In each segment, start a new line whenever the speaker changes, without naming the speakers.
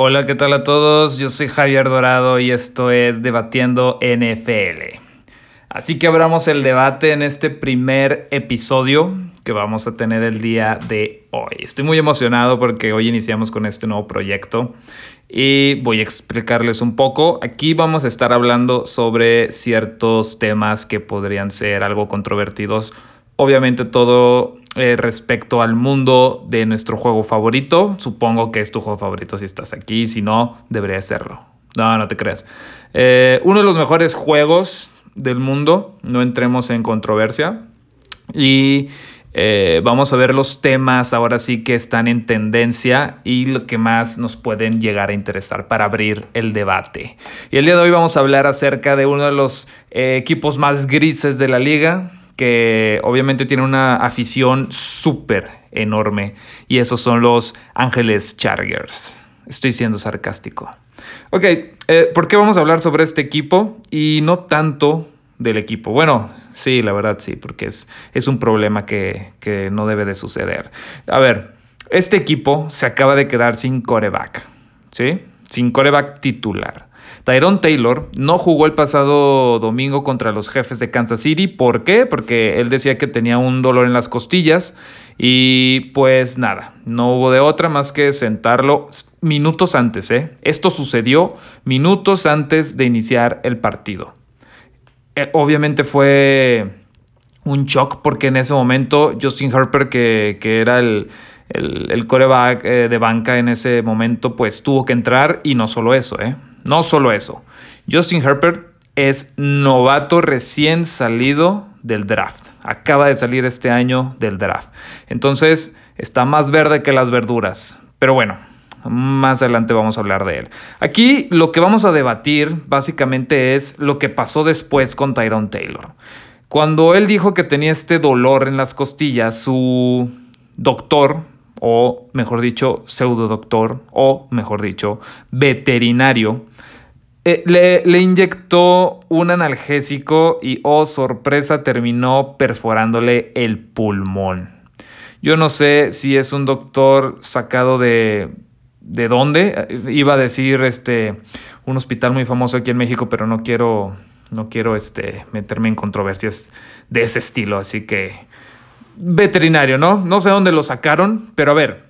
Hola, ¿qué tal a todos? Yo soy Javier Dorado y esto es Debatiendo NFL. Así que abramos el debate en este primer episodio que vamos a tener el día de hoy. Estoy muy emocionado porque hoy iniciamos con este nuevo proyecto y voy a explicarles un poco. Aquí vamos a estar hablando sobre ciertos temas que podrían ser algo controvertidos. Obviamente todo eh, respecto al mundo de nuestro juego favorito. Supongo que es tu juego favorito si estás aquí, si no, debería serlo. No, no te creas. Eh, uno de los mejores juegos del mundo, no entremos en controversia. Y eh, vamos a ver los temas ahora sí que están en tendencia y lo que más nos pueden llegar a interesar para abrir el debate. Y el día de hoy vamos a hablar acerca de uno de los equipos más grises de la liga, que obviamente tiene una afición súper enorme y esos son los Ángeles Chargers. Estoy siendo sarcástico. Ok, eh, ¿por qué vamos a hablar sobre este equipo y no tanto del equipo? Bueno, sí, la verdad sí, porque es, es un problema que, que no debe de suceder. A ver, este equipo se acaba de quedar sin coreback, ¿sí? Sin coreback titular. Tyrone Taylor no jugó el pasado domingo contra los jefes de Kansas City. ¿Por qué? Porque él decía que tenía un dolor en las costillas y pues nada, no hubo de otra más que sentarlo minutos antes. ¿eh? Esto sucedió minutos antes de iniciar el partido. Eh, obviamente fue un shock porque en ese momento Justin Harper, que, era el, el, coreback eh, de banca en ese momento, pues tuvo que entrar y no solo eso, ¿eh? No solo eso, Justin Herbert es novato recién salido del draft. Acaba de salir este año del draft. Entonces está más verde que las verduras. Pero bueno, más adelante vamos a hablar de él. Aquí lo que vamos a debatir básicamente es lo que pasó después con Tyrone Taylor. Cuando él dijo que tenía este dolor en las costillas, su doctor, o mejor dicho, pseudo doctor, o mejor dicho, veterinario, eh, le, inyectó un analgésico y, oh sorpresa, terminó perforándole el pulmón. Yo no sé si es un doctor sacado de... ¿De dónde? Iba a decir este, un hospital muy famoso aquí en México, pero no quiero, no quiero este, meterme en controversias de ese estilo. Así que veterinario, ¿no? No sé dónde lo sacaron, pero a ver,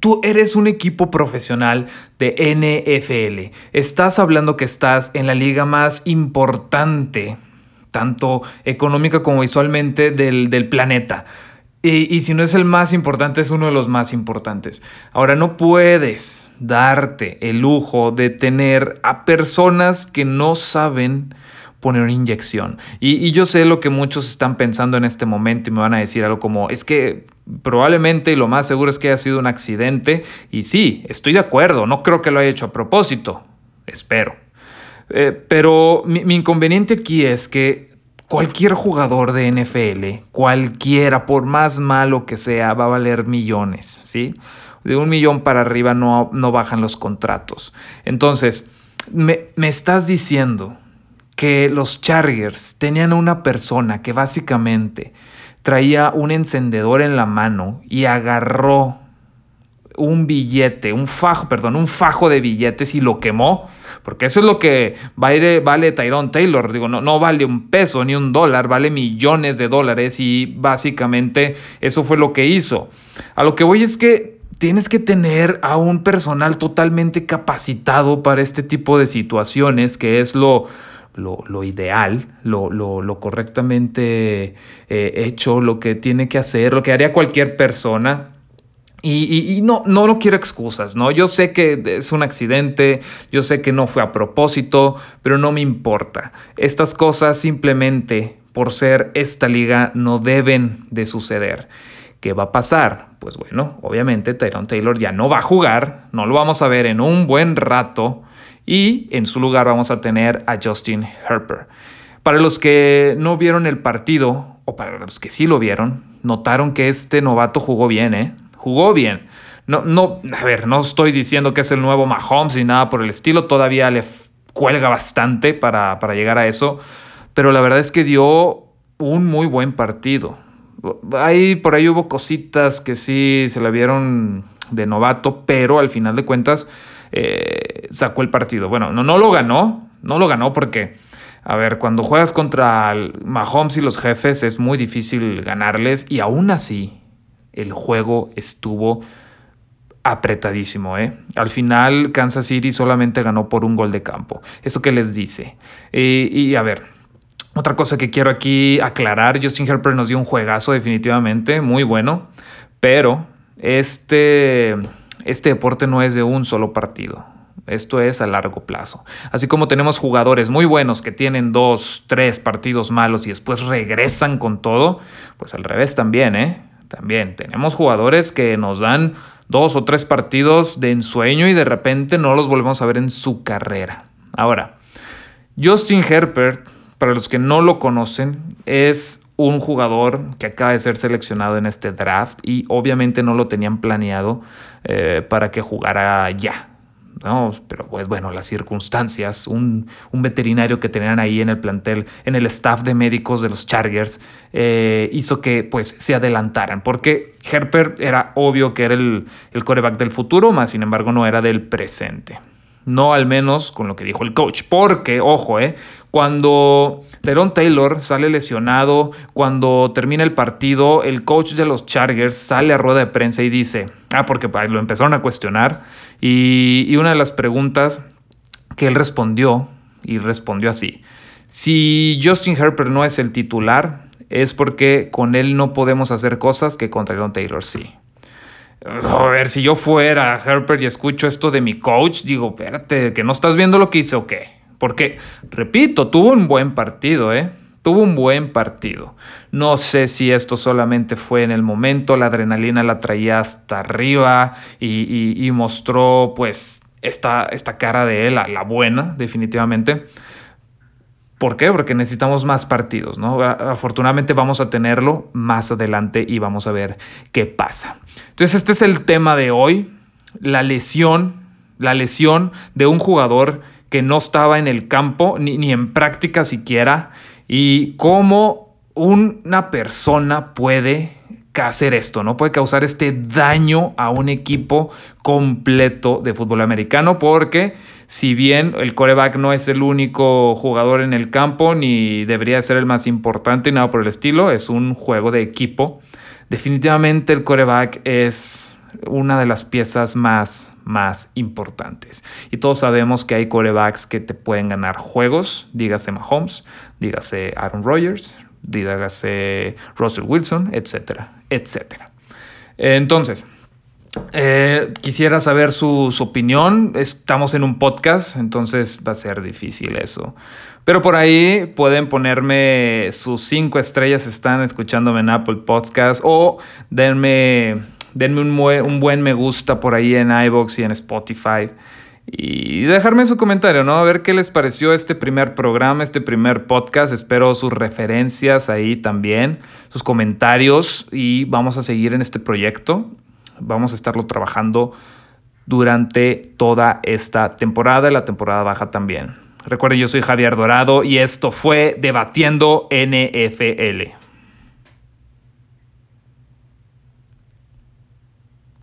Tú eres un equipo profesional de NFL. Estás hablando que estás en la liga más importante, tanto económica como visualmente, del, planeta. Y, y, si no es el más importante, es uno de los más importantes. Ahora, no puedes darte el lujo de tener a personas que no saben poner una inyección. Y, yo sé lo que muchos están pensando en este momento y me van a decir algo como, es que probablemente lo más seguro es que haya sido un accidente. Y sí, estoy de acuerdo, no creo que lo haya hecho a propósito, espero. Eh, pero mi, mi inconveniente aquí es que cualquier jugador de NFL, cualquiera, por más malo que sea, va a valer millones, ¿sí? De un millón para arriba no, no bajan los contratos. Entonces, me, me estás diciendo que los Chargers tenían una persona que básicamente traía un encendedor en la mano y agarró un billete, un fajo, perdón, un fajo de billetes y lo quemó. Porque eso es lo que vale, vale Tyrone Taylor. Digo, no, no vale un peso ni un dólar, vale millones de dólares y básicamente eso fue lo que hizo. A lo que voy es que tienes que tener a un personal totalmente capacitado para este tipo de situaciones, que es lo, lo, ideal, lo, correctamente eh, hecho, lo que tiene que hacer, lo que haría cualquier persona. Y, no, no, no quiero excusas, ¿no? Yo sé que es un accidente, yo sé que no fue a propósito, pero no me importa. Estas cosas simplemente por ser esta liga no deben de suceder. ¿Qué va a pasar? Pues bueno, obviamente Tyrone Taylor ya no va a jugar, no lo vamos a ver en un buen rato. Y en su lugar vamos a tener a Justin Herper. Para los que no vieron el partido, o para los que sí lo vieron, notaron que este novato jugó bien, ¿eh? Jugó bien. No, no, a ver, no estoy diciendo que es el nuevo Mahomes ni nada por el estilo, todavía le cuelga bastante para, para llegar a eso, pero la verdad es que dio un muy buen partido. Ahí, por ahí hubo cositas que sí se le vieron de novato, pero al final de cuentas eh, sacó el partido. Bueno, no, no lo ganó, no lo ganó porque, a ver, cuando juegas contra Mahomes y los jefes es muy difícil ganarles y aún así el juego estuvo apretadísimo, ¿eh? Al final Kansas City solamente ganó por un gol de campo. ¿Eso qué les dice? y a ver, otra cosa que quiero aquí aclarar, Justin Herbert nos dio un juegazo definitivamente, muy bueno, pero este, este deporte no es de un solo partido. Esto es a largo plazo. Así como tenemos jugadores muy buenos que tienen dos, tres partidos malos y después regresan con todo, pues al revés también, ¿eh? También tenemos jugadores que nos dan dos o tres partidos de ensueño y de repente no los volvemos a ver en su carrera. Ahora, Justin Herbert para los que no lo conocen, es un jugador que acaba de ser seleccionado en este draft y obviamente no lo tenían planeado eh, para que jugara ya. ¿No? Pero pues bueno, las circunstancias, un, veterinario que tenían ahí en el plantel, en el staff de médicos de los Chargers, eh, hizo que pues se adelantaran, porque Herper era obvio que era el, el coreback del futuro, más sin embargo no era del presente. No al menos con lo que dijo el coach. Porque, ojo, eh, cuando Teron Taylor sale lesionado, cuando termina el partido, el coach de los Chargers sale a rueda de prensa y dice, ah, porque lo empezaron a cuestionar. Y, y una de las preguntas que él respondió, y respondió así, si Justin Herbert no es el titular, es porque con él no podemos hacer cosas que con Teron Taylor sí. A ver, si yo fuera Herbert y escucho esto de mi coach, digo, espérate, que no estás viendo lo que hice o qué. Porque, repito, tuvo un buen partido, ¿eh? Tuvo un buen partido. No sé si esto solamente fue en el momento, la adrenalina la traía hasta arriba y, mostró pues esta, esta cara de él, la buena, definitivamente. ¿Por qué? Porque necesitamos más partidos, ¿no? Afortunadamente vamos a tenerlo más adelante y vamos a ver qué pasa. Entonces este es el tema de hoy, la lesión, la lesión de un jugador que no estaba en el campo ni, ni en práctica siquiera y cómo una persona puede hacer esto, ¿no? Puede causar este daño a un equipo completo de fútbol americano porque si bien el coreback no es el único jugador en el campo ni debería ser el más importante y nada por el estilo, es un juego de equipo. Definitivamente el coreback es una de las piezas más, más importantes. Y todos sabemos que hay corebacks que te pueden ganar juegos, dígase Mahomes, dígase Aaron Rodgers, dígase Russell Wilson, etcétera, etcétera. Entonces, eh, quisiera saber su, opinión. Estamos en un podcast, entonces va a ser difícil eso. Pero por ahí pueden ponerme sus cinco estrellas, están escuchándome en Apple Podcast o denme, denme un, un buen me gusta por ahí en iBox y en Spotify y dejarme su comentario, ¿no? A ver qué les pareció este primer programa, este primer podcast. Espero sus referencias ahí también, sus comentarios y vamos a seguir en este proyecto. Vamos a estarlo trabajando durante toda esta temporada y la temporada baja también. Recuerden, yo soy Javier Dorado y esto fue Debatiendo NFL.